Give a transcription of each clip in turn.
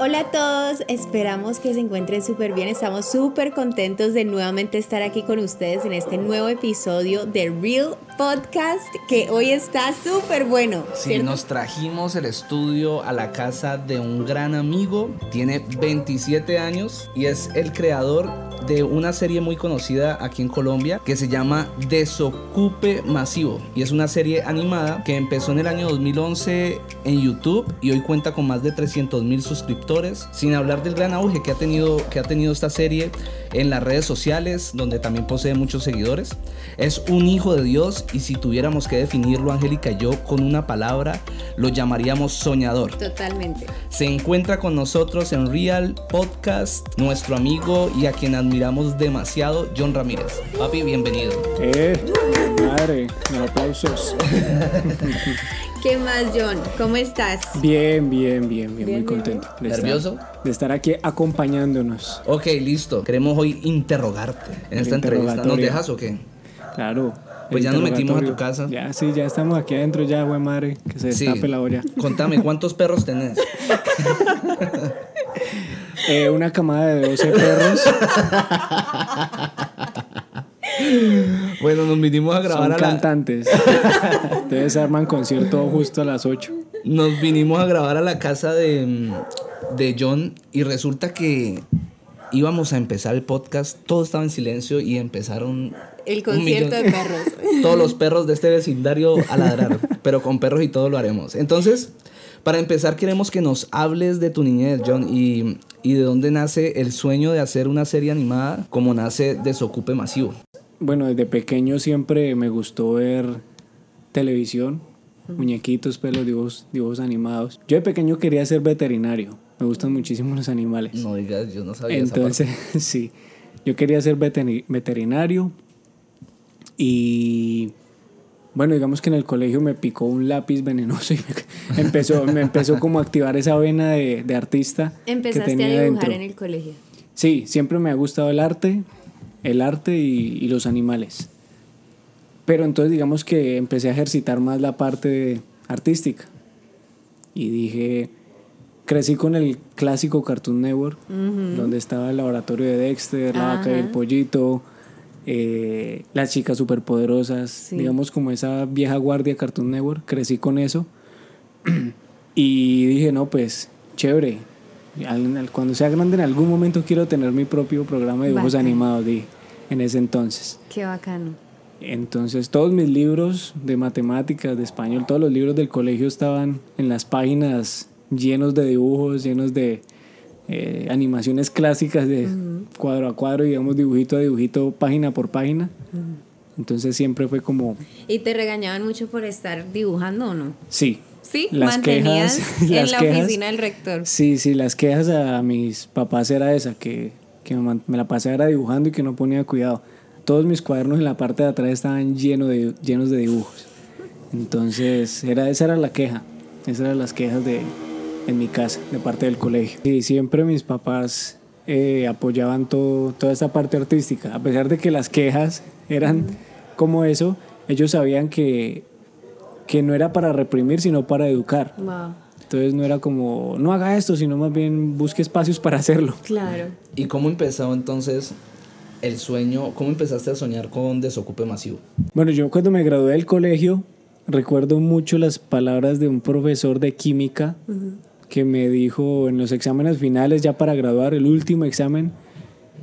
Hola a todos, esperamos que se encuentren súper bien. Estamos súper contentos de nuevamente estar aquí con ustedes en este nuevo episodio de Real Podcast que hoy está súper bueno. Sí, nos trajimos el estudio a la casa de un gran amigo, tiene 27 años y es el creador de una serie muy conocida aquí en Colombia que se llama Desocupe Masivo y es una serie animada que empezó en el año 2011 en YouTube y hoy cuenta con más de 300 mil suscriptores sin hablar del gran auge que ha tenido que ha tenido esta serie en las redes sociales donde también posee muchos seguidores es un hijo de Dios y si tuviéramos que definirlo Angélica y yo con una palabra lo llamaríamos soñador Totalmente. se encuentra con nosotros en Real Podcast nuestro amigo y a quien admiramos demasiado, John Ramírez. Papi, bienvenido. Eh, madre, aplausos. ¿Qué más, John? ¿Cómo estás? Bien, bien, bien, bien, muy contento. De ¿Nervioso? de estar aquí acompañándonos. Ok, listo. Queremos hoy interrogarte en esta entrevista. ¿Nos dejas o qué? Claro. Pues ya nos metimos a tu casa. Ya, sí, ya estamos aquí adentro ya, güey madre, que se destape la olla. Contame, ¿cuántos perros tenés? Eh, una camada de 12 perros. bueno, nos vinimos a grabar Son a cantantes. Entonces arman concierto justo a las 8. Nos vinimos a grabar a la casa de, de John y resulta que íbamos a empezar el podcast, todo estaba en silencio y empezaron... El concierto de perros. Todos los perros de este vecindario a ladrar, pero con perros y todo lo haremos. Entonces, para empezar, queremos que nos hables de tu niñez, John, y, y de dónde nace el sueño de hacer una serie animada como nace Desocupe Masivo. Bueno, desde pequeño siempre me gustó ver televisión, muñequitos, pelos, dibujos, dibujos animados. Yo de pequeño quería ser veterinario. Me gustan muchísimo los animales. No digas, yo no sabía Entonces, sí. Yo quería ser veterinario y bueno, digamos que en el colegio me picó un lápiz venenoso y me empezó, me empezó como a activar esa vena de, de artista. Empezaste que tenía a dibujar dentro. en el colegio. Sí, siempre me ha gustado el arte, el arte y, y, los animales. Pero entonces digamos que empecé a ejercitar más la parte artística. Y dije, crecí con el clásico Cartoon Network, uh -huh. donde estaba el laboratorio de Dexter, la vaca y el pollito, eh, las chicas superpoderosas, sí. digamos como esa vieja guardia Cartoon Network, crecí con eso. y dije, no, pues, chévere. Cuando sea grande, en algún momento quiero tener mi propio programa de dibujos Bacano. animados, dije, en ese entonces. Qué bacano. Entonces, todos mis libros de matemáticas, de español, todos los libros del colegio estaban en las páginas llenos de dibujos, llenos de eh, animaciones clásicas de uh -huh. cuadro a cuadro, digamos, dibujito a dibujito, página por página. Uh -huh. Entonces siempre fue como... ¿Y te regañaban mucho por estar dibujando o no? Sí. Sí, las quejas, en las la quejas, oficina del rector. Sí, sí, las quejas a mis papás era esa, que, que me, la pasaba dibujando y que no ponía cuidado. Todos mis cuadernos en la parte de atrás estaban llenos de, llenos de dibujos. Entonces, era, esa era la queja. Esas eran las quejas de, en mi casa, de parte del colegio. Y siempre mis papás eh, apoyaban todo, toda esta parte artística. A pesar de que las quejas eran como eso, ellos sabían que, que no era para reprimir, sino para educar. Wow. Entonces no era como, no haga esto, sino más bien busque espacios para hacerlo. Claro. ¿Y cómo empezó entonces el sueño? ¿Cómo empezaste a soñar con Desocupe Masivo? Bueno, yo cuando me gradué del colegio, recuerdo mucho las palabras de un profesor de química uh -huh. que me dijo en los exámenes finales, ya para graduar, el último examen,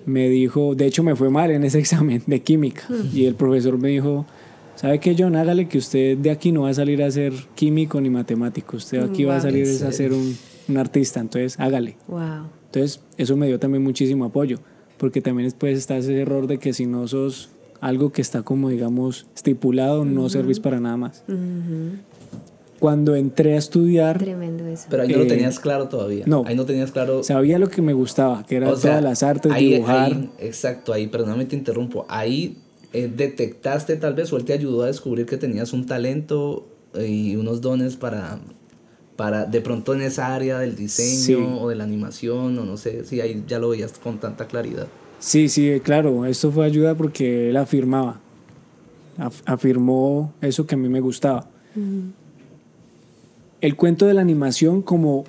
me dijo, de hecho me fue mal en ese examen de química, uh -huh. y el profesor me dijo, ¿sabe qué, John? Hágale que usted de aquí no va a salir a ser químico ni matemático, usted aquí wow, va a salir a ser un, un, artista, entonces hágale. Wow. Entonces eso me dio también muchísimo apoyo, porque también después está ese error de que si no sos algo que está como digamos estipulado, uh -huh. no servís para nada más. Uh -huh. Cuando entré a estudiar... Tremendo eso. Pero ahí no eh, lo tenías claro todavía. No. Ahí no tenías claro... Sabía lo que me gustaba, que era o sea, todas las artes, ahí, dibujar. Ahí, exacto, ahí, perdóname te interrumpo. Ahí eh, detectaste tal vez o él te ayudó a descubrir que tenías un talento eh, y unos dones para, para de pronto en esa área del diseño Sí. o de la animación o no sé si ahí ya lo veías con tanta claridad. Sí, sí, claro, esto fue ayuda porque él afirmaba, af- afirmó eso que a mí me gustaba. El cuento de la animación como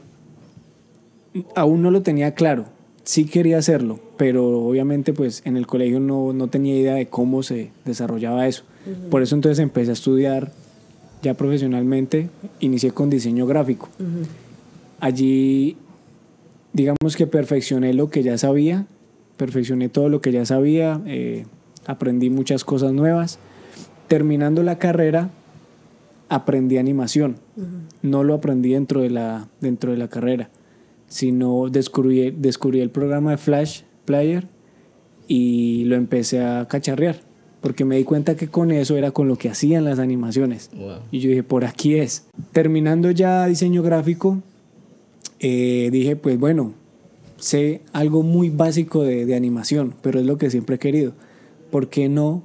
aún no lo tenía claro. Sí quería hacerlo, pero obviamente pues en el colegio no, no tenía idea de cómo se desarrollaba eso. Por eso entonces empecé a estudiar ya profesionalmente, inicié con diseño gráfico. Allí, digamos que perfeccioné lo que ya sabía, perfeccioné todo lo que ya sabía, eh, aprendí muchas cosas nuevas. Terminando la carrera, aprendí animación. No lo aprendí dentro de la, dentro de la carrera, sino descubrí, descubrí el programa de Flash Player y lo empecé a cacharrear, porque me di cuenta que con eso era con lo que hacían las animaciones. Y yo dije, por aquí es. Terminando ya diseño gráfico, eh, dije, pues bueno, sé algo muy básico de, de animación, pero es lo que siempre he querido. ¿Por qué no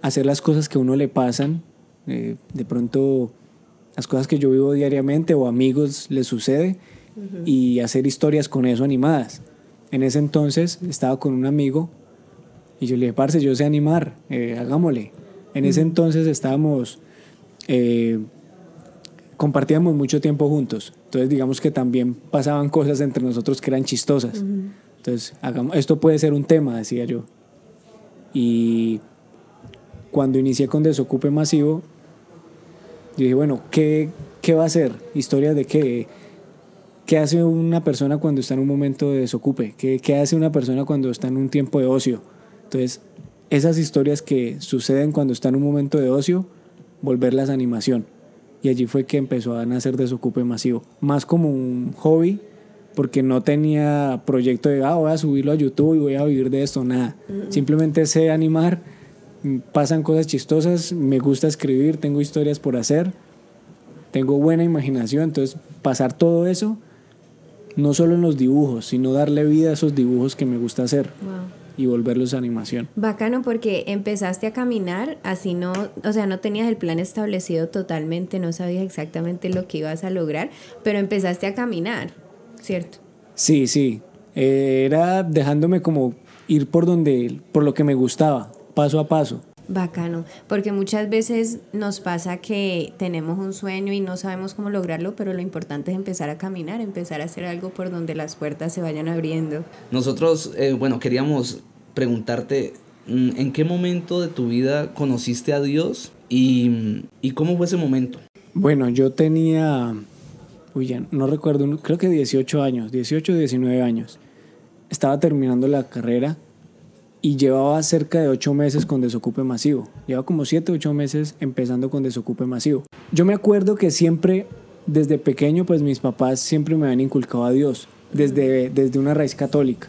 hacer las cosas que a uno le pasan? Eh, de pronto, las cosas que yo vivo diariamente o amigos les sucede y hacer historias con eso animadas. En ese entonces estaba con un amigo y yo le dije, parce, yo sé animar, eh, hagámosle. En ese entonces estábamos, eh, compartíamos mucho tiempo juntos. Entonces digamos que también pasaban cosas entre nosotros que eran chistosas. Entonces, hagamos, esto puede ser un tema, decía yo. Y cuando inicié con Desocupe Masivo, yo dije, bueno, ¿qué, qué va a ser? ¿Historias de qué? ¿Qué hace una persona cuando está en un momento de desocupe? ¿Qué, ¿Qué hace una persona cuando está en un tiempo de ocio? Entonces, esas historias que suceden cuando está en un momento de ocio, volverlas a animación. Y allí fue que empezó a nacer Desocupe Masivo. Más como un hobby, porque no tenía proyecto de, ah, voy a subirlo a YouTube y voy a vivir de esto, nada. Simplemente sé animar, mm, pasan cosas chistosas, me gusta escribir, tengo historias por hacer, tengo buena imaginación, entonces pasar todo eso, no solo en los dibujos, sino darle vida a esos dibujos que me gusta hacer Wow. y volverlos a animación. Bacano porque empezaste a caminar, así no, o sea, no tenías el plan establecido totalmente, no sabías exactamente lo que ibas a lograr, pero empezaste a caminar, ¿cierto? Sí, sí, eh, era dejándome como ir por donde, por lo que me gustaba, paso a paso. Bacano, porque muchas veces nos pasa que tenemos un sueño y no sabemos cómo lograrlo, pero lo importante es empezar a caminar, empezar a hacer algo por donde las puertas se vayan abriendo. Nosotros, eh, bueno, queríamos preguntarte, mm, ¿en qué momento de tu vida conociste a Dios y, y cómo fue ese momento? Bueno, yo tenía, uy, ya no recuerdo, creo que 18 años, 18 o 19 años. Estaba terminando la carrera y llevaba cerca de 8 meses con desocupe masivo. Llevaba como 7 o 8 meses empezando con desocupe masivo. Yo me acuerdo que siempre, desde pequeño, pues mis papás siempre me habían inculcado a Dios, desde, desde una raíz católica.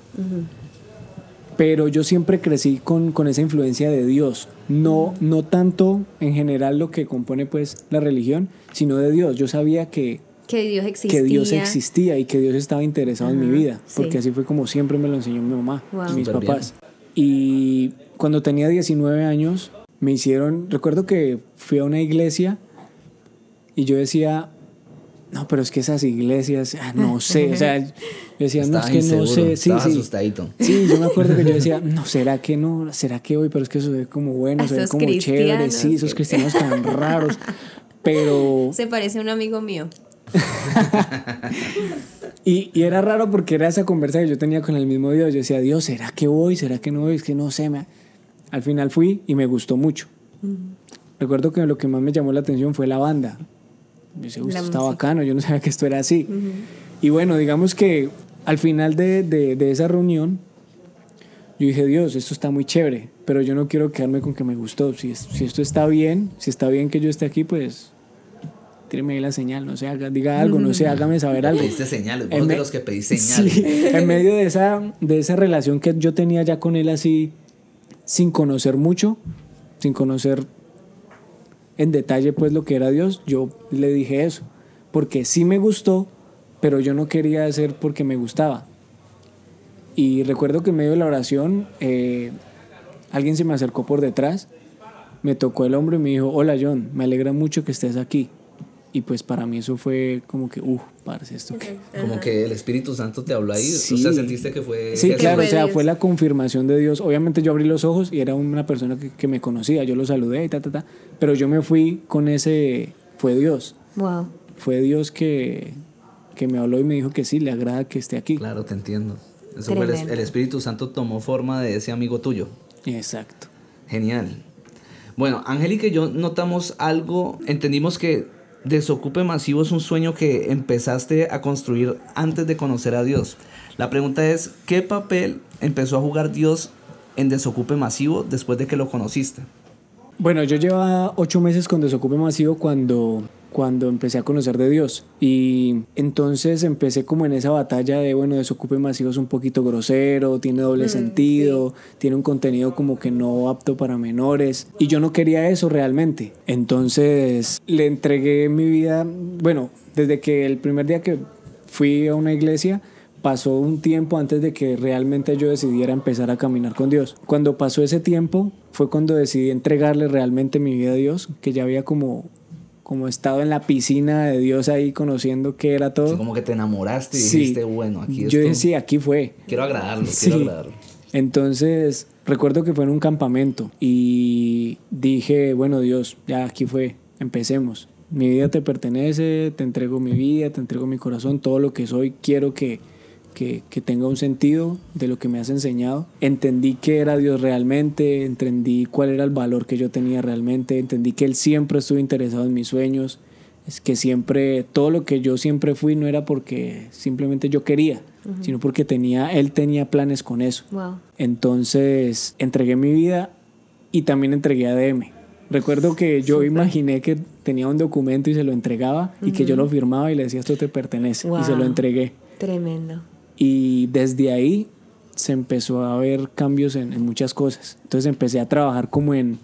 Pero yo siempre crecí con, con esa influencia de Dios, no, no tanto en general lo que compone pues la religión, sino de Dios. Yo sabía que, Que Dios existía. que Dios existía y que Dios estaba interesado en mi vida, sí. porque así fue como siempre me lo enseñó mi mamá Wow. y mis Súper bien. Y cuando tenía 19 años, me hicieron, recuerdo que fui a una iglesia y yo decía, no, pero es que esas iglesias, ah, no sé, o sea, yo decía, no, es que no sé, sí, sí. asustadito. Sí, yo me acuerdo que yo decía, no, ¿será que no? ¿Será que hoy? Pero es que eso se ve como bueno, se ve como chévere, sí, esos cristianos tan raros. Pero, Se parece a un amigo mío. y, y era raro porque era esa conversa que yo tenía con el mismo Dios. Yo decía, Dios, ¿será que voy? ¿Será que no voy? Es que no sé. me- Al final fui y me gustó mucho. Recuerdo que lo que más me llamó la atención fue la banda. Yo decía, "Uy, La esto está música. bacano, yo no sabía que esto era así. Y bueno, digamos que al final de, de- de esa reunión, yo dije, Dios, esto está muy chévere, pero yo no quiero quedarme con que me gustó. Si, si esto está bien, si está bien que yo esté aquí, pues tíreme ahí la señal, no sé, haga- diga algo, no sé, hágame saber algo. Pediste señales, vos de los que pedís señales. Sí, en medio de esa, de esa relación que yo tenía ya con él así, sin conocer mucho, sin conocer en detalle pues lo que era Dios, yo le dije eso, porque sí me gustó, pero yo no quería hacer porque me gustaba. Y recuerdo que en medio de la oración, eh, alguien se me acercó por detrás, me tocó el hombro y me dijo, hola John, me alegra mucho que estés aquí. Y pues para mí eso fue como que, uff, parce, esto que... Como que el Espíritu Santo te habló ahí. Sí. O sea, sentiste que fue. Sí, claro, fue o sea, Dios. fue la confirmación de Dios. Obviamente yo abrí los ojos y era una persona que, que me conocía, yo lo saludé y ta, ta, ta, pero yo me fui con ese, fue Dios, Wow. fue Dios que, que me habló y me dijo que sí, le agrada que esté aquí. Claro, te entiendo. Eso fue el, el Espíritu Santo tomó forma de ese amigo tuyo. Exacto. Genial. Bueno, Angélica y yo notamos algo, entendimos que Desocupe Masivo es un sueño que empezaste a construir antes de conocer a Dios. La pregunta es, ¿qué papel empezó a jugar Dios en Desocupe Masivo después de que lo conociste? Bueno, yo llevaba ocho meses con Desocupe Masivo cuando, cuando empecé a conocer de Dios. Y entonces empecé como en esa batalla de, bueno, Desocupe Masivo es un poquito grosero, tiene doble sentido, tiene un contenido como que no apto para menores. Y yo no quería eso realmente. Entonces le entregué mi vida, bueno, desde que el primer día que fui a una iglesia, pasó un tiempo antes de que realmente yo decidiera empezar a caminar con Dios. Cuando pasó ese tiempo fue cuando decidí entregarle realmente mi vida a Dios, que ya había como, como estado en la piscina de Dios ahí conociendo qué era todo. Así como que te enamoraste y Sí. dijiste, bueno, aquí yo esto- dije, sí, aquí fue. Quiero agradarlo, Sí. quiero agradarlo. Entonces, recuerdo que fue en un campamento y dije, bueno Dios, ya aquí fue, empecemos. Mi vida te pertenece, te entrego mi vida, te entrego mi corazón, todo lo que soy, quiero que, que, que tenga un sentido de lo que me has enseñado. Entendí que era Dios realmente, entendí cuál era el valor que yo tenía realmente, entendí que Él siempre estuvo interesado en mis sueños, es que siempre, todo lo que yo siempre fui no era porque simplemente yo quería, sino porque tenía, Él tenía planes con eso. Wow. Entonces entregué mi vida y también entregué a DM. Recuerdo que yo imaginé que tenía un documento y se lo entregaba y que yo lo firmaba y le decía esto te pertenece y se lo Wow. entregué. Tremendo. Y desde ahí se empezó a ver cambios en, en muchas cosas. Entonces empecé a trabajar como en,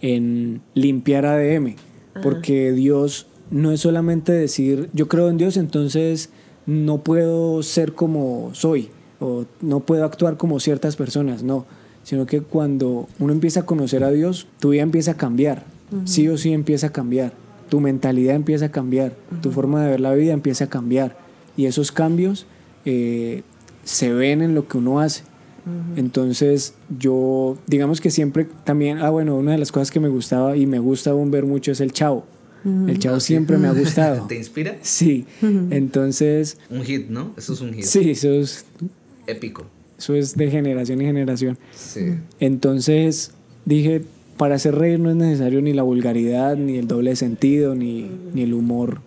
en limpiar ADM, porque Dios no es solamente decir, yo creo en Dios, entonces no puedo ser como soy, o no puedo actuar como ciertas personas, no, sino que cuando uno empieza a conocer a Dios, tu vida empieza a cambiar, sí o sí empieza a cambiar, tu mentalidad empieza a cambiar, tu forma de ver la vida empieza a cambiar, y esos cambios eh, se ven en lo que uno hace. Entonces yo, digamos que siempre también, ah bueno, una de las cosas que me gustaba y me gusta aún ver mucho es el chavo. El chavo siempre me ha gustado. ¿Te inspira? Sí, entonces, Un hit, ¿no? Eso es un hit. sí, eso es, Épico. eso es de generación en generación. Sí. Entonces dije, para hacer reír no es necesario ni la vulgaridad, ni el doble sentido, ni, ni el humor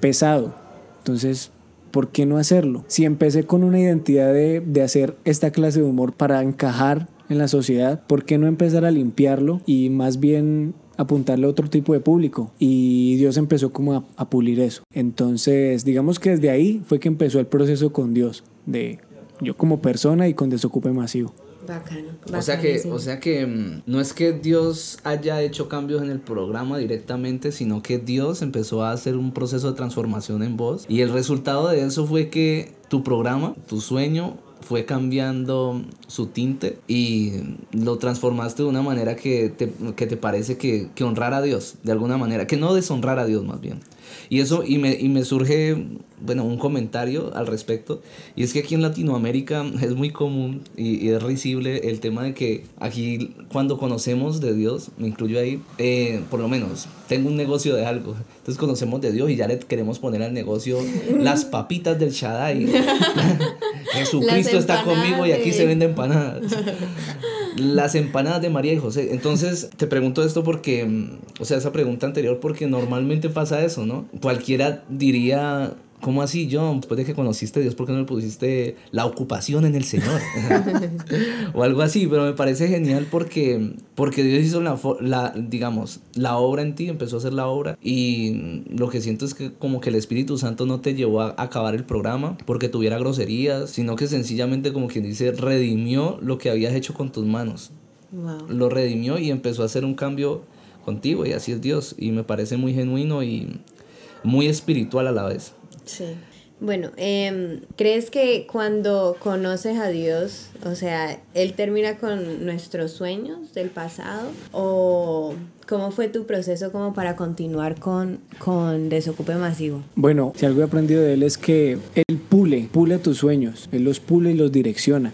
pesado. Entonces, ¿por qué no hacerlo? Si empecé con una identidad de, de hacer esta clase de humor para encajar en la sociedad, ¿por qué no empezar a limpiarlo y más bien apuntarle a otro tipo de público? Y Dios empezó como a, a pulir eso. Entonces, digamos que desde ahí fue que empezó el proceso con Dios, de yo como persona y con Desocupe Masivo. Bacano. O sea que, o sea que mm, no es que Dios haya hecho cambios en el programa directamente, sino que Dios empezó a hacer un proceso de transformación en vos. Y el resultado de eso fue que tu programa, tu sueño, fue cambiando su tinte y lo transformaste de una manera que te, que te parece que, que honrar a Dios, de alguna manera, que no deshonrar a Dios más bien. Y eso, y me, y me surge, bueno, un comentario al respecto, y es que aquí en Latinoamérica es muy común y, y es risible el tema de que aquí cuando conocemos de Dios, me incluyo ahí, eh, por lo menos tengo un negocio de algo, entonces conocemos de Dios y ya le queremos poner al negocio las papitas del Shaddai. Jesucristo está conmigo y aquí se venden empanadas. Las empanadas de María y José. Entonces, te pregunto esto porque, mm, o sea, esa pregunta anterior, porque normalmente pasa eso, ¿no? Cualquiera diría, ¿cómo así, John? Después de que conociste a Dios, ¿por qué no le pusiste la ocupación en el Señor? o algo así, pero me parece genial porque, porque Dios hizo la, la, digamos, la obra en ti, empezó a hacer la obra y lo que siento es que como que el Espíritu Santo no te llevó a acabar el programa porque tuviera groserías, sino que sencillamente como quien dice, redimió lo que habías hecho con tus manos. Wow. Lo redimió y empezó a hacer un cambio contigo y así es Dios y me parece muy genuino y muy espiritual a la vez. Sí. Bueno, em, ¿crees que cuando conoces a Dios, o sea, Él termina con nuestros sueños del pasado? ¿O cómo fue tu proceso como para continuar con, con Desocupe Masivo? Bueno, si algo he aprendido de él es que él pule, pule tus sueños, él los pule y los direcciona.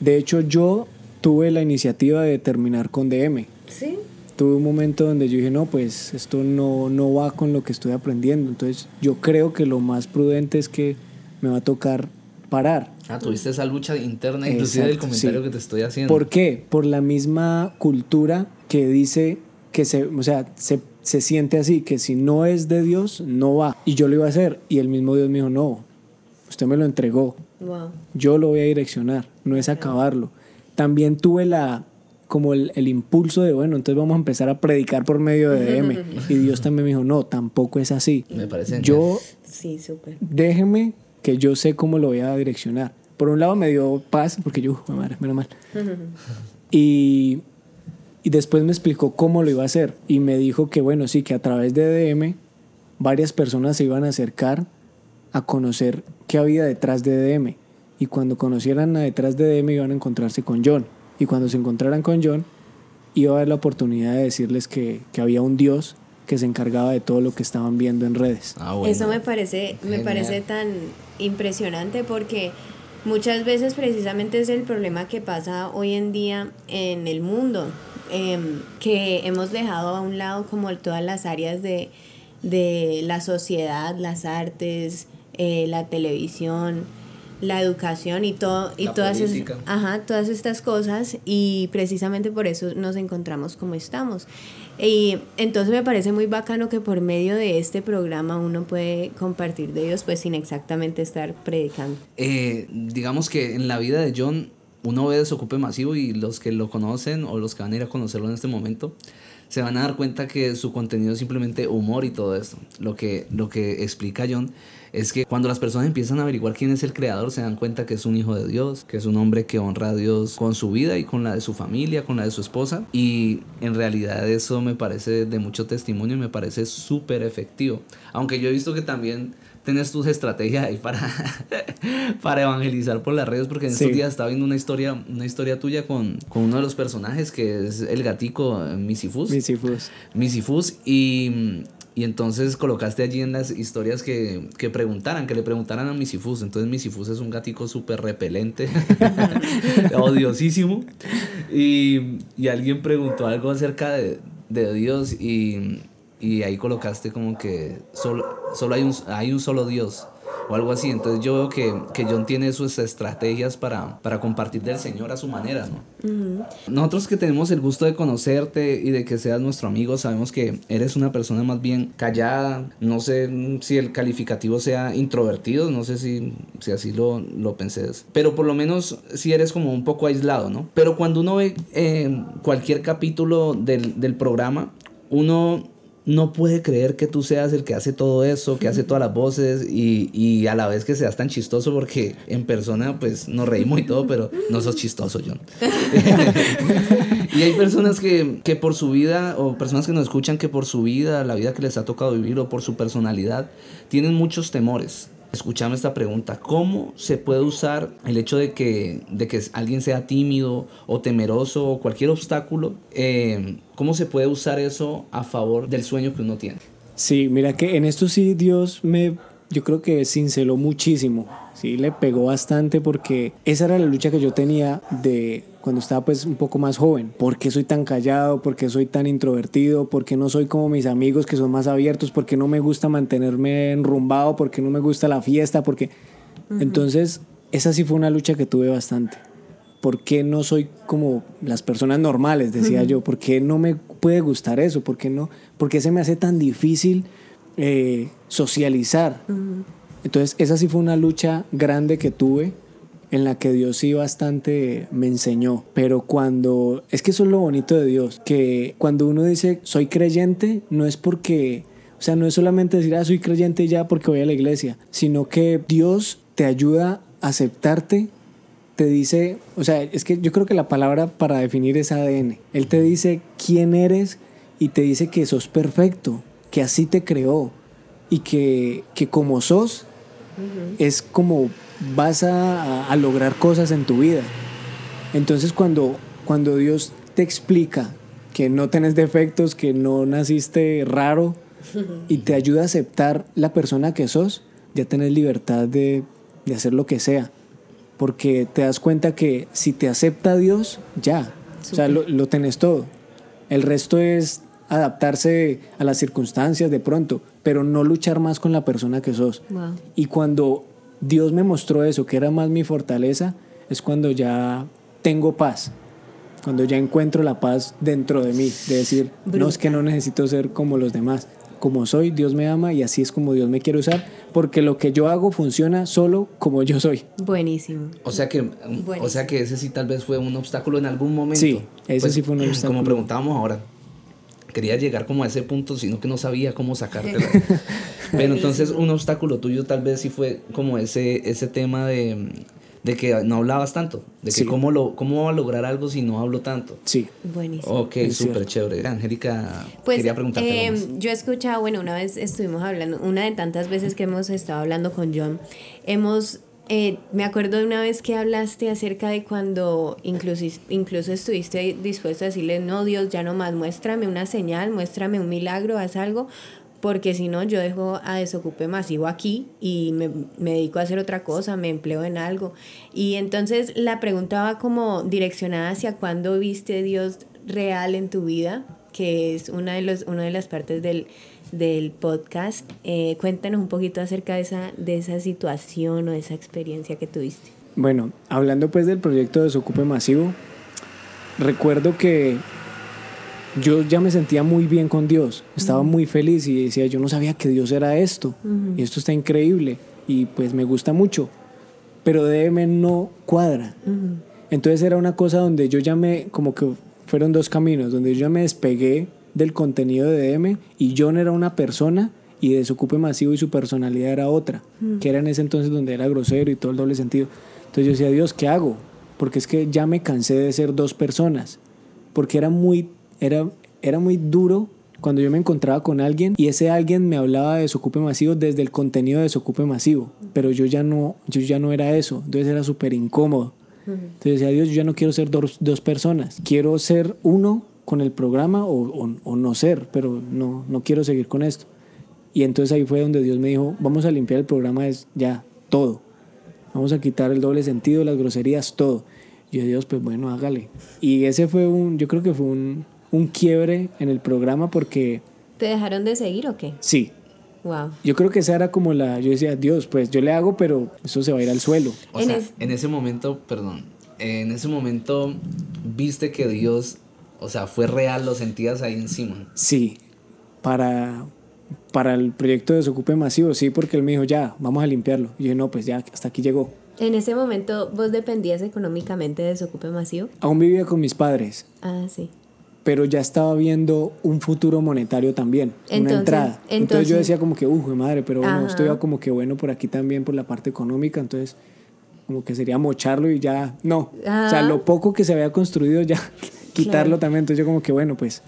De hecho, yo tuve la iniciativa de terminar con DM. Sí. Tuve un momento donde yo dije, no, pues esto no, no va con lo que estoy aprendiendo. Entonces yo creo que lo más prudente es que me va a tocar parar. Ah, tuviste esa lucha interna, inclusive del comentario sí. que te estoy haciendo. ¿Por qué? Por la misma cultura que dice que se, o sea, se, se siente así, que si no es de Dios, no va. Y yo lo iba a hacer. Y el mismo Dios me dijo, no, usted me lo entregó, Wow. yo lo voy a direccionar, no es acabarlo. También tuve la como el, el impulso de, bueno, entonces vamos a empezar a predicar por medio de DM. Y Dios también me dijo, no, tampoco es así. Me parece Yo, Sí, súper. déjeme que yo sé cómo lo voy a direccionar. Por un lado me dio paz, porque yo, "Jue madre, menos mal. Y, y después me explicó cómo lo iba a hacer. Y me dijo que, bueno, sí, que a través de DM varias personas se iban a acercar a conocer qué había detrás de DM. Y cuando conocieran a detrás de DM iban a encontrarse con John. Y cuando se encontraran con John, iba a haber la oportunidad de decirles que, que había un Dios que se encargaba de todo lo que estaban viendo en redes. Ah, bueno. Eso me parece, me Genial. parece tan impresionante porque muchas veces precisamente es el problema que pasa hoy en día en el mundo, em, que hemos dejado a un lado como todas las áreas de, de la sociedad, las artes, eh, la televisión, la educación y todo y La todas es- ajá, todas estas cosas y precisamente por eso nos encontramos como estamos. Y entonces me parece muy bacano que por medio de este programa uno puede compartir de Dios pues sin exactamente estar predicando. Eh, digamos que en la vida de John uno ve desocupe masivo y los que lo conocen o los que van a ir a conocerlo en este momento se van a dar cuenta que su contenido es simplemente humor y todo esto. Lo que, lo que explica John es que cuando las personas empiezan a averiguar quién es el creador se dan cuenta que es un hijo de Dios, que es un hombre que honra a Dios con su vida y con la de su familia, con la de su esposa. Y en realidad eso me parece de mucho testimonio y me parece súper efectivo. Aunque yo he visto que también tienes tus estrategias ahí para, para evangelizar por las redes, porque en estos Sí. días estaba viendo una historia, una historia tuya con, con uno de los personajes que es el gatico eh, Misifus. Misifus. Misifus y, y entonces colocaste allí en las historias que, que preguntaran, que le preguntaran a Misifus. Entonces Misifus es un gatico súper repelente, odiosísimo. Y, y alguien preguntó algo acerca de, de Dios y, y ahí colocaste como que solo, solo hay, un, hay un solo Dios. O algo así, entonces yo veo que, que John tiene sus estrategias para, para compartir del Señor a su manera, ¿no? Nosotros que tenemos el gusto de conocerte y de que seas nuestro amigo, sabemos que eres una persona más bien callada, no sé si el calificativo sea introvertido, no sé si, si así lo, lo penses, pero por lo menos si eres como un poco aislado, ¿no? Pero cuando uno ve eh, cualquier capítulo del, del programa, uno no puede creer que tú seas el que hace todo eso, que hace todas las voces y, y a la vez que seas tan chistoso porque en persona pues nos reímos y todo, pero no sos chistoso, John. y hay personas que, que por su vida o personas que nos escuchan que por su vida, la vida que les ha tocado vivir o por su personalidad, tienen muchos temores. Escuchame esta pregunta, ¿cómo se puede usar el hecho de que, de que alguien sea tímido o temeroso o cualquier obstáculo? eh, ¿Cómo se puede usar eso a favor del sueño que uno tiene? Sí, mira que en esto sí Dios me, yo creo que cinceló muchísimo, sí, le pegó bastante porque esa era la lucha que yo tenía de cuando estaba pues un poco más joven. ¿Por qué soy tan callado? ¿Por qué soy tan introvertido? ¿Por qué no soy como mis amigos que son más abiertos? ¿Por qué no me gusta mantenerme enrumbado? ¿Por qué no me gusta la fiesta? Porque entonces esa sí fue una lucha que tuve bastante. ¿Por qué no soy como las personas normales? Decía yo. ¿Por qué no me puede gustar eso? ¿Por qué, no? ¿Por qué se me hace tan difícil eh, socializar? Entonces, esa sí fue una lucha grande que tuve en la que Dios sí bastante me enseñó. Pero cuando, es que eso es lo bonito de Dios, que cuando uno dice soy creyente, no es porque, o sea, no es solamente decir, ah, soy creyente ya porque voy a la iglesia, sino que Dios te ayuda a aceptarte te dice, o sea, es que yo creo que la palabra para definir es ADN. Él te dice quién eres y te dice que sos perfecto, que así te creó y que, que como sos es como vas a, a lograr cosas en tu vida. Entonces cuando, cuando Dios te explica que no tenés defectos, que no naciste raro y te ayuda a aceptar la persona que sos, ya tenés libertad de, de hacer lo que sea. Porque te das cuenta que si te acepta Dios, ya, o sea, lo, lo tenés todo. El resto es adaptarse a las circunstancias de pronto, pero no luchar más con la persona que sos. Wow. Y cuando Dios me mostró eso, que era más mi fortaleza, es cuando ya tengo paz. Cuando ya encuentro la paz dentro de mí, de decir, no es que no necesito ser como los demás. Como soy, Dios me ama y así es como Dios me quiere usar, porque lo que yo hago funciona solo como yo soy. Buenísimo. O sea que, o sea que ese sí tal vez fue un obstáculo en algún momento. Sí, ese sí fue un obstáculo. Como preguntábamos ahora, quería llegar como a ese punto, sino que no sabía cómo sacártela. Pero entonces un obstáculo tuyo tal vez sí fue como ese, ese tema de, de que no hablabas tanto, de que Sí. cómo, lo, cómo va a lograr algo si no hablo tanto. Sí, Buenísimo. Ok, súper chévere. Angélica, Pues quería preguntarte eh, más. yo he escuchado, bueno, una vez estuvimos hablando, una de tantas veces que hemos estado hablando con John, hemos, eh, me acuerdo de una vez que hablaste acerca de cuando incluso, incluso estuviste dispuesto a decirle, no, Dios, ya no más, muéstrame una señal, muéstrame un milagro, haz algo, porque si no, yo dejo a desocupe masivo aquí y me, me dedico a hacer otra cosa, me empleo en algo. Y entonces la pregunta va como direccionada hacia cuándo viste Dios real en tu vida, que es una de, los, una de las partes del, del podcast. Eh, cuéntanos un poquito acerca de esa, de esa situación o de esa experiencia que tuviste. Bueno, hablando pues del proyecto de Desocupe Masivo, recuerdo que yo ya me sentía muy bien con Dios, estaba muy feliz y decía, yo no sabía que Dios era esto, y esto está increíble, y pues me gusta mucho, pero DM no cuadra. Entonces era una cosa donde yo ya me, como que fueron dos caminos, donde yo ya me despegué del contenido de DM y John era una persona y Desocupe Masivo y su personalidad era otra, que era en ese entonces donde era grosero y todo el doble sentido. Entonces yo decía, Dios, ¿qué hago? Porque es que ya me cansé de ser dos personas, porque era muy, era, era muy duro cuando yo me encontraba con alguien y ese alguien me hablaba de desocupe masivo desde el contenido de desocupe masivo, pero yo ya no, yo ya no era eso, entonces era súper incómodo. Entonces decía, Dios, yo ya no quiero ser dos, dos personas, quiero ser uno con el programa o, o- o no ser, pero no, no quiero seguir con esto. Y entonces ahí fue donde Dios me dijo, vamos a limpiar el programa, es ya todo. Vamos a quitar el doble sentido, las groserías, todo. Y yo, Dios, pues bueno, hágale. Y ese fue un, yo creo que fue un, un quiebre en el programa porque ¿Te dejaron de seguir o qué? sí, Wow. yo creo que esa era como la, yo decía, Dios, pues yo le hago, pero eso se va a ir al suelo. O en sea, es- en ese momento, perdón, en ese momento viste que Dios, o sea, fue real, lo sentías ahí encima. Sí, para, para el proyecto de Desocupe Masivo, sí, porque él me dijo, ya, vamos a limpiarlo. Y yo, no, pues ya, hasta aquí llegó. En ese momento, ¿vos dependías económicamente de Desocupe Masivo? Aún vivía con mis padres, Ah, sí. pero ya estaba viendo un futuro monetario también, Entonces- una entrada. Entonces, entonces- yo decía como que, uy, madre, pero bueno, Ajá. esto iba como que bueno por aquí también, por la parte económica, entonces como que sería mocharlo y ya, no. O sea, Ajá. lo poco que se había construido ya, quitarlo Claro. también, entonces yo como que, bueno, pues...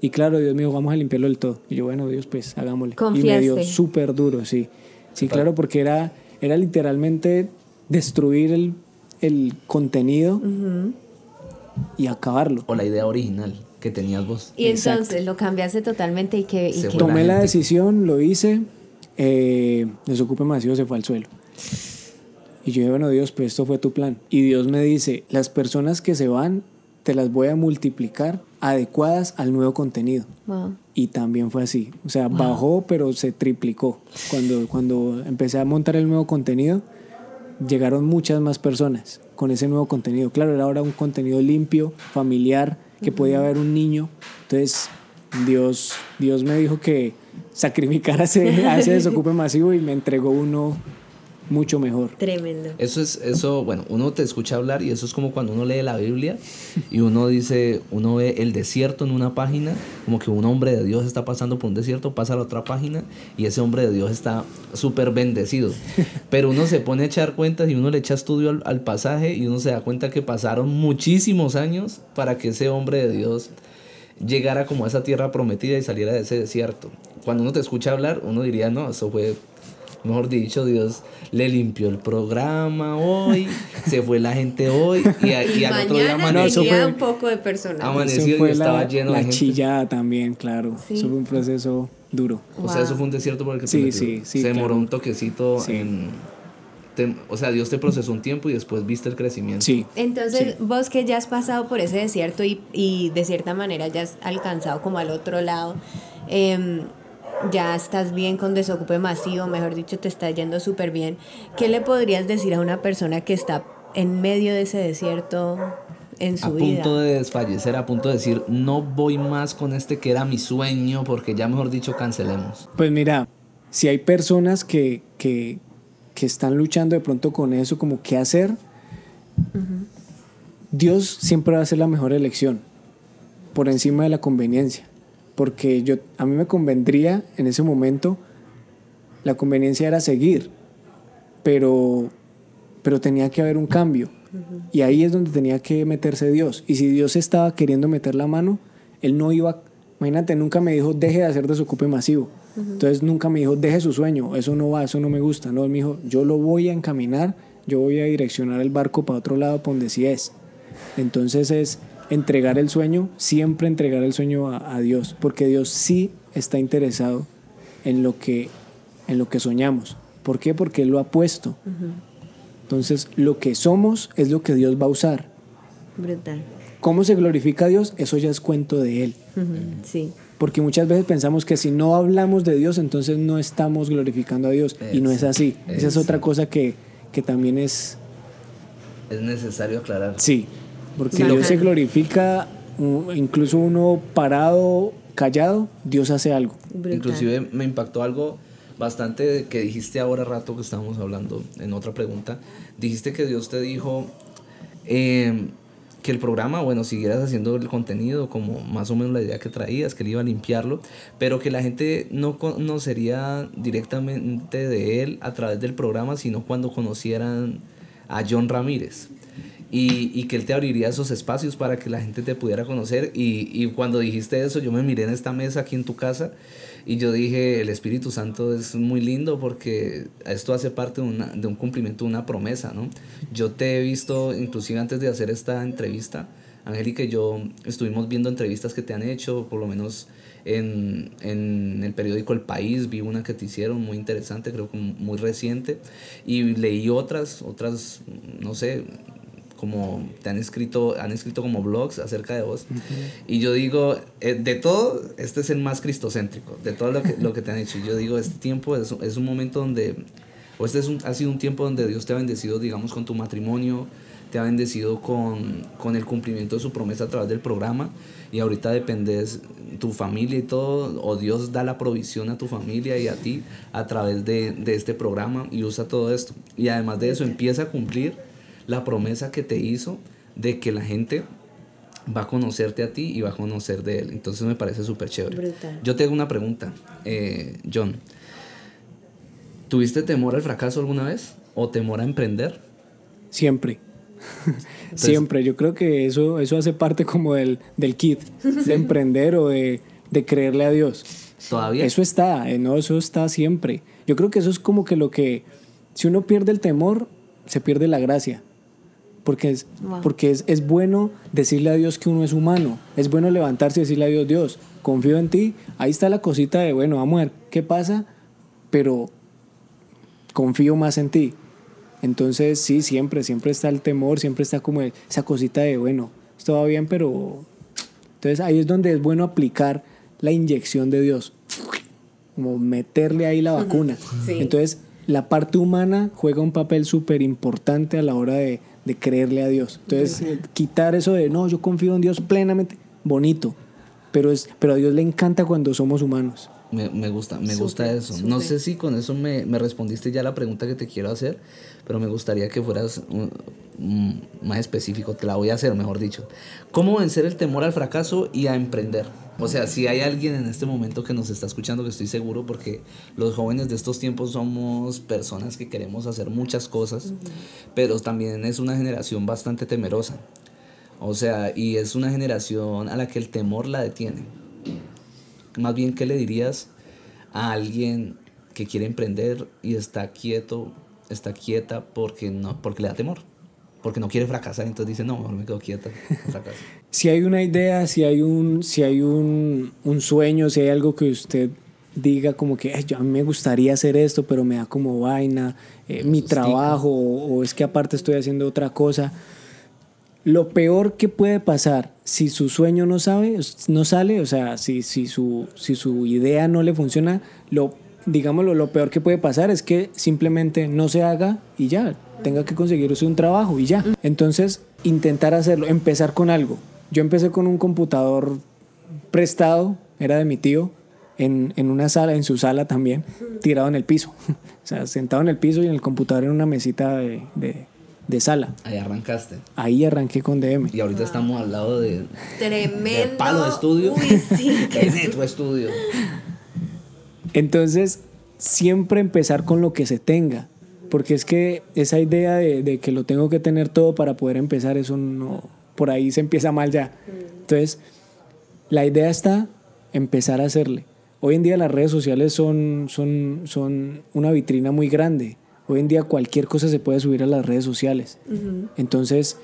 Y claro, Dios me dijo, vamos a limpiarlo del todo. Y yo, bueno, Dios, pues hagámosle. Y me dio Confiaste. súper duro, sí. Sí, claro, porque era, era literalmente destruir el, el contenido y acabarlo. O la idea original que tenías vos. Y Exacto. entonces lo cambiaste totalmente y que... y que- Tomé la decisión, lo hice, eh, Desocupe Masivo se fue al suelo. Y yo dije, bueno, Dios, pues esto fue tu plan. Y Dios me dice, las personas que se van, te las voy a multiplicar adecuadas al nuevo contenido. Wow. Y también fue así. O sea, bajó, pero se triplicó. Cuando, cuando empecé a montar el nuevo contenido, llegaron muchas más personas con ese nuevo contenido. Claro, era ahora un contenido limpio, familiar, que podía haber un niño. Entonces, Dios, Dios me dijo que sacrificara ese, a ese desocupe masivo y me entregó uno mucho mejor. Tremendo. Eso es, eso, bueno, uno te escucha hablar y eso es como cuando uno lee la Biblia y uno dice, uno ve el desierto en una página, como que un hombre de Dios está pasando por un desierto, pasa a la otra página y ese hombre de Dios está súper bendecido. Pero uno se pone a echar cuentas y uno le echa estudio al, al pasaje y uno se da cuenta que pasaron muchísimos años para que ese hombre de Dios llegara como a esa tierra prometida y saliera de ese desierto. Cuando uno te escucha hablar, uno diría, no, eso fue Mejor dicho, Dios le limpió el programa hoy, se fue la gente hoy y, a- y al otro día tenía fue- un poco de personal. Amaneció y estaba la, lleno de la gente. chillada también, claro. Sí. Eso fue un proceso duro. O sea, eso fue un desierto por el que Sí, sí, sí, Se demoró claro. un toquecito Sí. en, o sea, Dios te procesó un tiempo y después viste el crecimiento. Sí. Entonces, vos que ya has pasado por ese desierto y, y, de cierta manera ya has alcanzado como al otro lado, eh, ya estás bien con desocupe masivo, mejor dicho, te está yendo súper bien. ¿Qué le podrías decir a una persona que está en medio de ese desierto en su vida? A punto de desfallecer, a punto de decir, no voy más con este que era mi sueño, porque ya mejor dicho, cancelemos. Pues mira, si hay personas que, que, que están luchando de pronto con eso, como qué hacer, Dios siempre va a ser la mejor elección, por encima de la conveniencia porque yo, a mí me convendría en ese momento, la conveniencia era seguir, pero, pero tenía que haber un cambio. Y ahí es donde tenía que meterse Dios. Y si Dios estaba queriendo meter la mano, Él no iba, imagínate, nunca me dijo, deje de hacer desocupe masivo. Entonces nunca me dijo, deje su sueño, eso no va, eso no me gusta. No, Él me dijo, yo lo voy a encaminar, yo voy a direccionar el barco para otro lado, para donde sí es. Entonces es entregar el sueño, siempre entregar el sueño a, Dios, porque Dios sí está interesado en lo que, en lo que soñamos. ¿Por qué? Porque Él lo ha puesto. Entonces, lo que somos es lo que Dios va a usar. Brutal. ¿Cómo se glorifica a Dios? Eso ya es cuento de Él. Sí. Porque muchas veces pensamos que si no hablamos de Dios, entonces no estamos glorificando a Dios. y no es así. Esa es otra cosa que, que también es... Es necesario aclarar. Sí. Porque Dios se glorifica, incluso uno parado, callado, Dios hace algo. Inclusive me impactó algo bastante que dijiste ahora rato que estábamos hablando en otra pregunta. Dijiste que Dios te dijo em, que el programa, bueno, siguieras haciendo el contenido como más o menos la idea que traías, que él iba a limpiarlo, pero que la gente no conocería directamente de él a través del programa, sino cuando conocieran a John Ramírez y, y, que Él te abriría esos espacios para que la gente te pudiera conocer. Y, y, cuando dijiste eso, yo me miré en esta mesa aquí en tu casa y yo dije, el Espíritu Santo es muy lindo porque esto hace parte de, una, de un cumplimiento, de una promesa, ¿no? Yo te he visto, inclusive antes de hacer esta entrevista, Angélica y yo estuvimos viendo entrevistas que te han hecho, por lo menos en, en, el periódico El País, vi una que te hicieron muy interesante, creo que muy reciente, y leí otras, otras, no sé, como te han escrito, han escrito como blogs acerca de vos. Y yo digo, eh, de todo, este es el más cristocéntrico, de todo lo que, lo que te han hecho. Y yo digo, este tiempo es, es un momento donde, o este es un, ha sido un tiempo donde Dios te ha bendecido, digamos, con tu matrimonio, te ha bendecido con, con el cumplimiento de su promesa a través del programa. Y ahorita dependes tu familia y todo, o Dios da la provisión a tu familia y a ti a través de, de este programa y usa todo esto. Y además de eso, empieza a cumplir la promesa que te hizo de que la gente va a conocerte a ti y va a conocer de él. Entonces me parece súper chévere. Yo te hago una pregunta, eh, John. ¿Tuviste temor al fracaso alguna vez? ¿O temor a emprender? Siempre. Siempre. Yo creo que eso, eso hace parte como del, del kit, de emprender o de, de, creerle a Dios. Todavía. Eso está, eh, no, eso está siempre. Yo creo que eso es como que lo que, si uno pierde el temor, se pierde la gracia porque, es, porque es, es, bueno decirle a Dios que uno es humano, es bueno levantarse y decirle a Dios, Dios, confío en ti, ahí está la cosita de, bueno, vamos a ver qué pasa, pero confío más en ti. Entonces sí, siempre, siempre está el temor, siempre está como esa cosita de, bueno, esto va bien, pero... Entonces ahí es donde es bueno aplicar la inyección de Dios, como meterle ahí la vacuna. Entonces la parte humana juega un papel súper importante a la hora de, de creerle a Dios. Entonces, quitar eso de, no, yo confío en Dios plenamente, bonito, pero, es, pero a Dios le encanta cuando somos humanos. Me, me gusta, me gusta eso. No sé si con eso me, me, respondiste ya la pregunta que te quiero hacer, pero me gustaría que fueras más específico, te la voy a hacer, mejor dicho. ¿Cómo vencer el temor al fracaso y a emprender? O sea, si hay alguien en este momento que nos está escuchando, que estoy seguro, porque los jóvenes de estos tiempos somos personas que queremos hacer muchas cosas, pero también es una generación bastante temerosa. O sea, y es una generación a la que el temor la detiene. Más bien, ¿qué le dirías a alguien que quiere emprender y está quieto, está quieta porque, no, porque le da temor? porque no quiere fracasar, entonces dice, no, mejor me quedo quieta, si hay una idea, si hay un, si hay un, un, sueño, si hay algo que usted diga como que "Ay, yo, a mí me gustaría hacer esto, pero me da como vaina, eh, mi trabajo, o, o es que aparte estoy haciendo otra cosa. Lo peor que puede pasar si su sueño no sabe, no sale, o sea, si, si, su, si su idea no le funciona, lo, digámoslo, lo peor que puede pasar es que simplemente no se haga y ya, tenga que conseguirse un trabajo y ya. Entonces, intentar hacerlo, empezar con algo. Yo empecé con un computador prestado, era de mi tío, en, en una sala, en su sala también, tirado en el piso. O sea, sentado en el piso y en el computador en una mesita de, de- de sala. Ahí arrancaste. Ahí arranqué con DM. Y ahorita estamos al lado de, Tremendo. palo de estudio. Uy, sí, sí. Netro Estudio. Entonces, siempre empezar con lo que se tenga. Porque es que esa idea de, de que lo tengo que tener todo para poder empezar, eso no. Por ahí se empieza mal ya. Entonces, la idea está empezar a hacerle. Hoy en día las redes sociales son, son, son una vitrina muy grande. Hoy en día cualquier cosa se puede subir a las redes sociales. Entonces,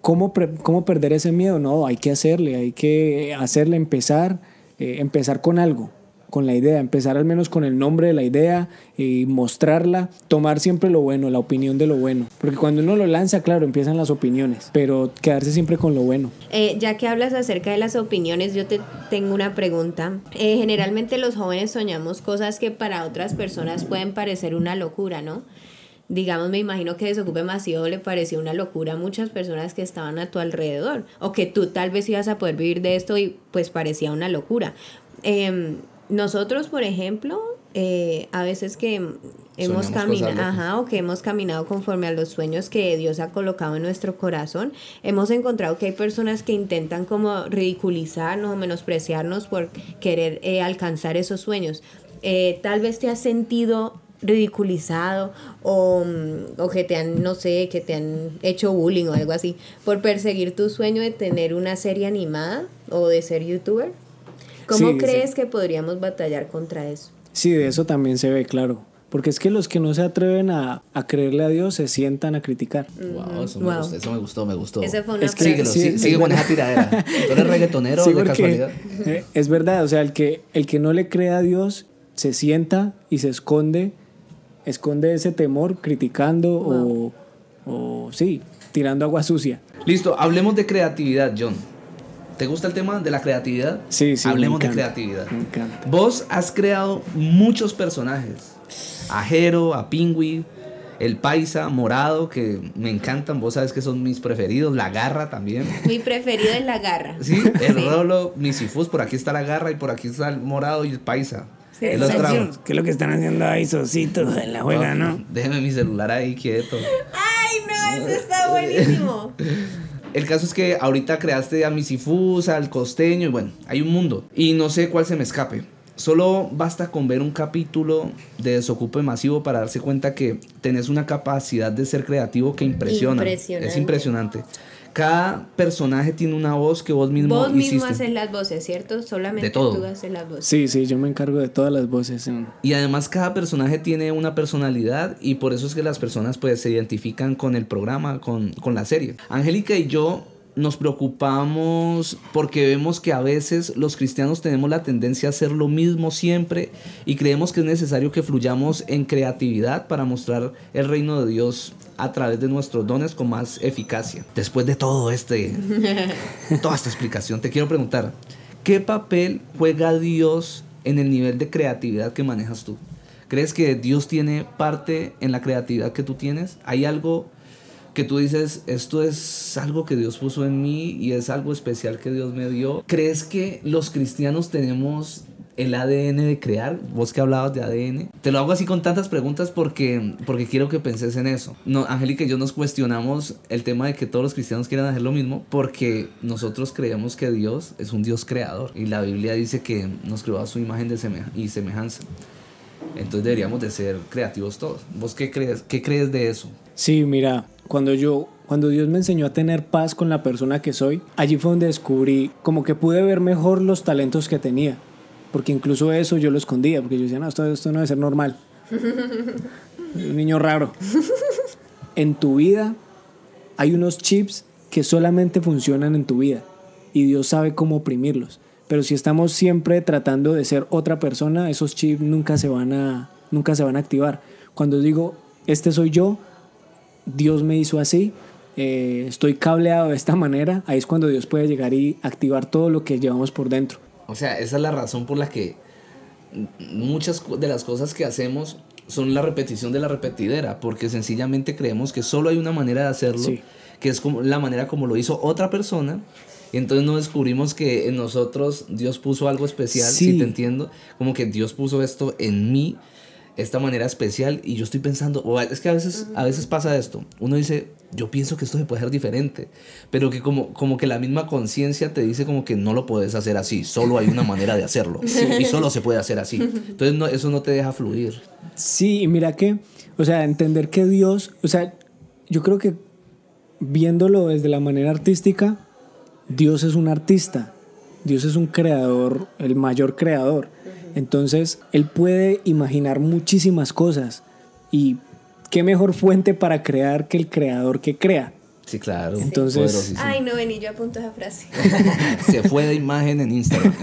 ¿cómo, ¿cómo perder ese miedo? No, hay que hacerle, hay que hacerle empezar, eh, empezar con algo, con la idea, empezar al menos con el nombre de la idea y mostrarla, tomar siempre lo bueno, la opinión de lo bueno. Porque cuando uno lo lanza, claro, empiezan las opiniones, pero quedarse siempre con lo bueno. Eh, ya que hablas acerca de las opiniones, yo te tengo una pregunta. Eh, generalmente los jóvenes soñamos cosas que para otras personas pueden parecer una locura, ¿no? Digamos, me imagino que Desocupe Masivo le pareció una locura a muchas personas que estaban a tu alrededor, o que tú tal vez ibas a poder vivir de esto y pues parecía una locura. Em, nosotros, por ejemplo, eh, a veces que hemos caminado, ajá, o que hemos caminado conforme a los sueños que Dios ha colocado en nuestro corazón, hemos encontrado que hay personas que intentan como ridiculizarnos o menospreciarnos por querer eh, alcanzar esos sueños. Eh, tal vez te has sentido ridiculizado o, mm, o que te han, no sé, que te han hecho bullying o algo así por perseguir tu sueño de tener una serie animada o de ser youtuber. ¿Cómo Sí, crees sí. que podríamos batallar contra eso? Sí, de eso también se ve, claro. Porque es que los que no se atreven a, a creerle a Dios se sientan a criticar. Wow, eso me Wow. gustó, eso me gustó, me gustó. Esa fue una Es que- Síguelo. Sí, sí, es sigue con verdad. esa tiradera. ¿Tú eres reggaetonero Sí, de porque, casualidad? eh, es verdad, o sea, el que, el que no le cree a Dios se sienta y se esconde, esconde ese temor criticando o, o, sí, tirando agua sucia. Listo, hablemos de creatividad, John. ¿Te gusta el tema de la creatividad? Sí, sí. me Hablemos de encanta, creatividad. Me encanta. Vos has creado muchos personajes. A Jero, a Pingüi, el Paisa, Morado, que me encantan. Vos sabes que son mis preferidos. La Garra también. Mi preferido es la garra. Sí, el Rolo, Misifus, por aquí está la Garra y por aquí está el Morado y el Paisa. Sí, los sí. ¿Qué es lo que están haciendo ahí, Sositos, en la juega, no? Déjeme mi celular ahí quieto. Ay, no, eso está buenísimo. El caso es que ahorita creaste a Misifus, al costeño, y bueno, hay un mundo. Y no sé cuál se me escape. Solo basta con ver un capítulo de Desocupe Masivo para darse cuenta que tenés una capacidad de ser creativo que impresiona. Impresionante. Es impresionante. Cada personaje tiene una voz que vos mismo Vos mismo hiciste. haces las voces, ¿cierto? Solamente De todo. tú haces las voces. Sí, sí, yo me encargo de todas las voces. en- Y además cada personaje tiene una personalidad y por eso es que las personas pues se identifican con el programa, con, con la serie. Angélica y yo nos preocupamos porque vemos que a veces los cristianos tenemos la tendencia a hacer lo mismo siempre y creemos que es necesario que fluyamos en creatividad para mostrar el reino de Dios a través de nuestros dones con más eficacia. Después de todo este toda esta explicación, te quiero preguntar, ¿qué papel juega Dios en el nivel de creatividad que manejas tú? ¿Crees que Dios tiene parte en la creatividad que tú tienes? ¿Hay algo que tú dices, esto es algo que Dios puso en mí y es algo especial que Dios me dio? ¿Crees que los cristianos tenemos el ADN de crear? Vos que hablabas de ADN. Te lo hago así con tantas preguntas porque, porque quiero que penses en eso. No, Angélica y yo nos cuestionamos el tema de que todos los cristianos quieran hacer lo mismo porque nosotros creemos que Dios es un Dios creador y la Biblia dice que nos creó a su imagen y semejanza. Entonces deberíamos de ser creativos todos. ¿Vos qué crees, qué crees de eso? Sí, mira, cuando yo, cuando Dios me enseñó a tener paz con la persona que soy, allí fue donde descubrí como que pude ver mejor los talentos que tenía. Porque incluso eso yo lo escondía, porque yo decía, no, esto, esto no debe ser normal. Soy un niño raro. En tu vida hay unos chips que solamente funcionan en tu vida y Dios sabe cómo oprimirlos. Pero si estamos siempre tratando de ser otra persona, esos chips nunca se van a, nunca se van a activar. Cuando digo, este soy yo, Dios me hizo así, eh, estoy cableado de esta manera, ahí es cuando Dios puede llegar y activar todo lo que llevamos por dentro. O sea, esa es la razón por la que muchas de las cosas que hacemos son la repetición de la repetidera, porque sencillamente creemos que solo hay una manera de hacerlo, que es como la manera como lo hizo otra persona. Y entonces no descubrimos que en nosotros Dios puso algo especial, si te entiendo, como que Dios puso esto en mí, esta manera especial, y yo estoy pensando, o es que a veces, a veces pasa esto, uno dice, yo pienso que esto se puede hacer diferente, pero que como, como que la misma conciencia te dice como que no lo puedes hacer así, solo hay una manera de hacerlo y solo se puede hacer así. Entonces no, eso no te deja fluir. Sí, y mira que, o sea, entender que Dios, o sea, yo creo que viéndolo desde la manera artística, Dios es un artista, Dios es un creador, el mayor creador. Entonces, Él puede imaginar muchísimas cosas y qué mejor fuente para crear que el creador que crea. Sí, claro. Entonces, ay, no, vení, yo apunto esa frase. Se fue de imagen en Instagram.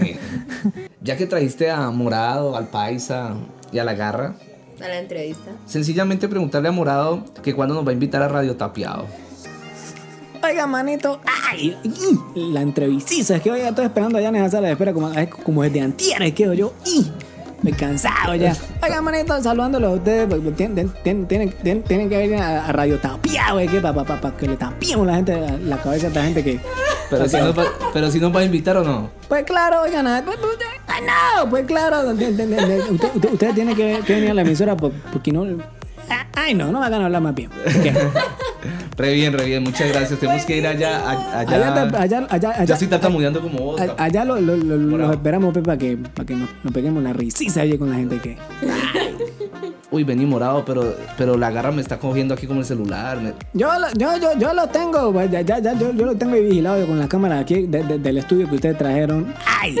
ya que trajiste a Morado, al Paisa y a la Garra. A la entrevista. Sencillamente preguntarle a Morado que cuándo nos va a invitar a Radio Tapiado. Oiga, manito, ay, la entrevista, es que oiga, estoy esperando allá en esa sala de espera como, como desde antier, quedo yo, y me cansado ya. Oiga, manito, saludándolo a ustedes. Pues, tienen, tienen, tienen, que venir a, Radio Tapia, güey, que para pa, pa, que le tapiemos la gente, la cabeza a esta gente que. Pero si, no, pero si nos va a invitar o no. Pues claro, oigan, pues, pues, ay, no, pues claro. Ustedes tienen que, venir a la emisora porque no. Ay, no, no me hagan hablar más bien. Re bien, re bien, muchas gracias. Tenemos que ir allá. Allá, allá, allá, allá ya estoy tartamudeando como vos. Allá lo, lo, lo, esperamos, para que, para que nos, peguemos la risita con la gente que. Uy, vení morado, pero, pero la garra me está cogiendo aquí como el celular. Yo, yo, yo, yo lo tengo, pues, ya, ya, yo, yo, lo tengo vigilado con la cámara aquí del estudio que ustedes trajeron. ¡Ay!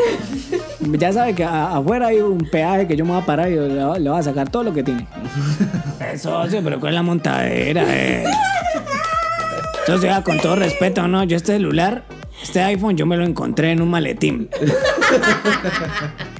ya sabe que afuera hay un peaje que yo me voy a parar y le, voy a sacar todo lo que tiene. Eso, sí, pero con la montadera, eh. Eso sea, con todo respeto, ¿no? Yo este celular, este iPhone, yo me lo encontré en un maletín.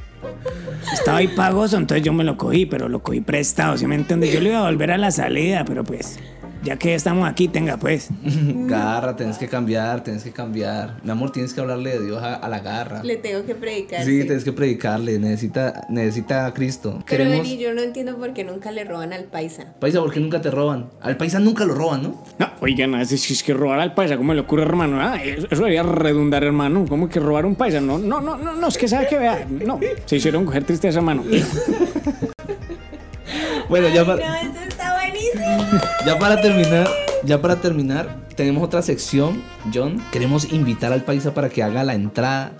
Estaba ahí pagoso, entonces yo me lo cogí, pero lo cogí prestado, ¿sí me entiendes? Yo le iba a volver a la salida, pero pues ya que estamos aquí, tenga pues. Garra, tienes que cambiar, tienes que cambiar. Mi amor, tienes que hablarle de Dios a, la garra. Le tengo que predicar. Sí, tienes que predicarle, necesita, necesita a Cristo. Pero Queremos... yo no entiendo por qué nunca le roban al paisa. Paisa, ¿por qué nunca te roban? Al paisa nunca lo roban, ¿no? No, oigan, es, es que robar al paisa, ¿cómo le ocurre, hermano? Ah, eso debería redundar, hermano. ¿Cómo que robar un paisa? No, no, no, no, no, es que sabe que vea. No, se hicieron coger tristeza, hermano. bueno, ya para... Ya para terminar, ya para terminar, tenemos otra sección, John. Queremos invitar al paisa para que haga la entrada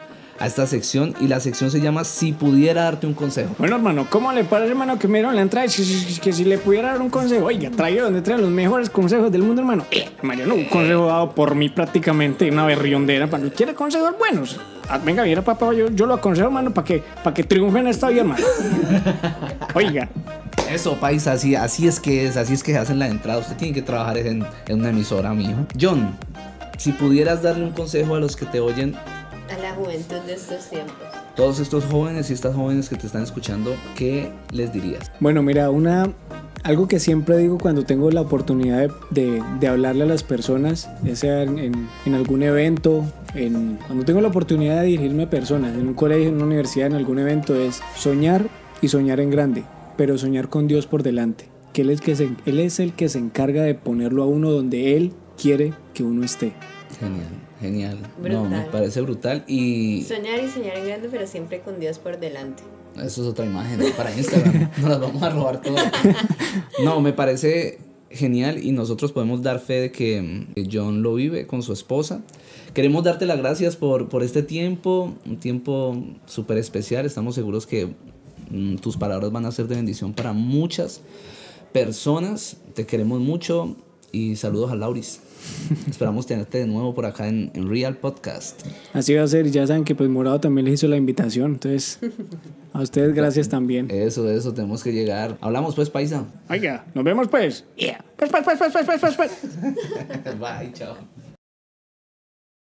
a esta sección y la sección se llama Si pudiera darte un consejo. Bueno, hermano, ¿cómo le parece, hermano, que me dieron la entrada? Que, que, si le pudiera dar un consejo, oiga, traigo donde traen los mejores consejos del mundo, hermano. Eh, Mariano, un consejo dado por mí prácticamente, una berriondera. Para quiere consejos buenos. Ah, venga, mira, papá, yo, yo lo aconsejo, hermano, para que, para que triunfen esta vida, hermano. Oiga. Eso, paisa, así, así es que es, así es que hacen la entrada. Usted tiene que trabajar en, en una emisora, mijo. John, si pudieras darle un consejo a los que te oyen a la juventud de estos tiempos. Todos estos jóvenes y estas jóvenes que te están escuchando, ¿qué les dirías? Bueno, mira, una algo que siempre digo cuando tengo la oportunidad de, de, hablarle a las personas, ya sea en, en, algún evento, en, cuando tengo la oportunidad de dirigirme a personas, en un colegio, en una universidad, en algún evento, es soñar y soñar en grande, pero soñar con Dios por delante. Que él, es que se, él es el que se encarga de ponerlo a uno donde Él quiere que uno esté. Genial. Genial. No, me parece brutal y... Soñar y soñar en grande, pero siempre con Dios por delante. Eso es otra imagen para Instagram. Nos las vamos a robar todas. No, me parece genial y nosotros podemos dar fe de que John lo vive con su esposa. Queremos darte las gracias por, por este tiempo, un tiempo súper especial. Estamos seguros que mm, tus palabras van a ser de bendición para muchas personas. Te queremos mucho y saludos a Lauris. Esperamos tenerte de nuevo por acá en, Real Podcast. Así va a ser, ya saben que pues Morado también les hizo la invitación, entonces a ustedes gracias también. Eso, eso, tenemos que llegar. Hablamos pues, paisa. Oiga, nos vemos pues. Yeah. Pues, pues, pues, pues, pues, pues, pues. Bye, chao.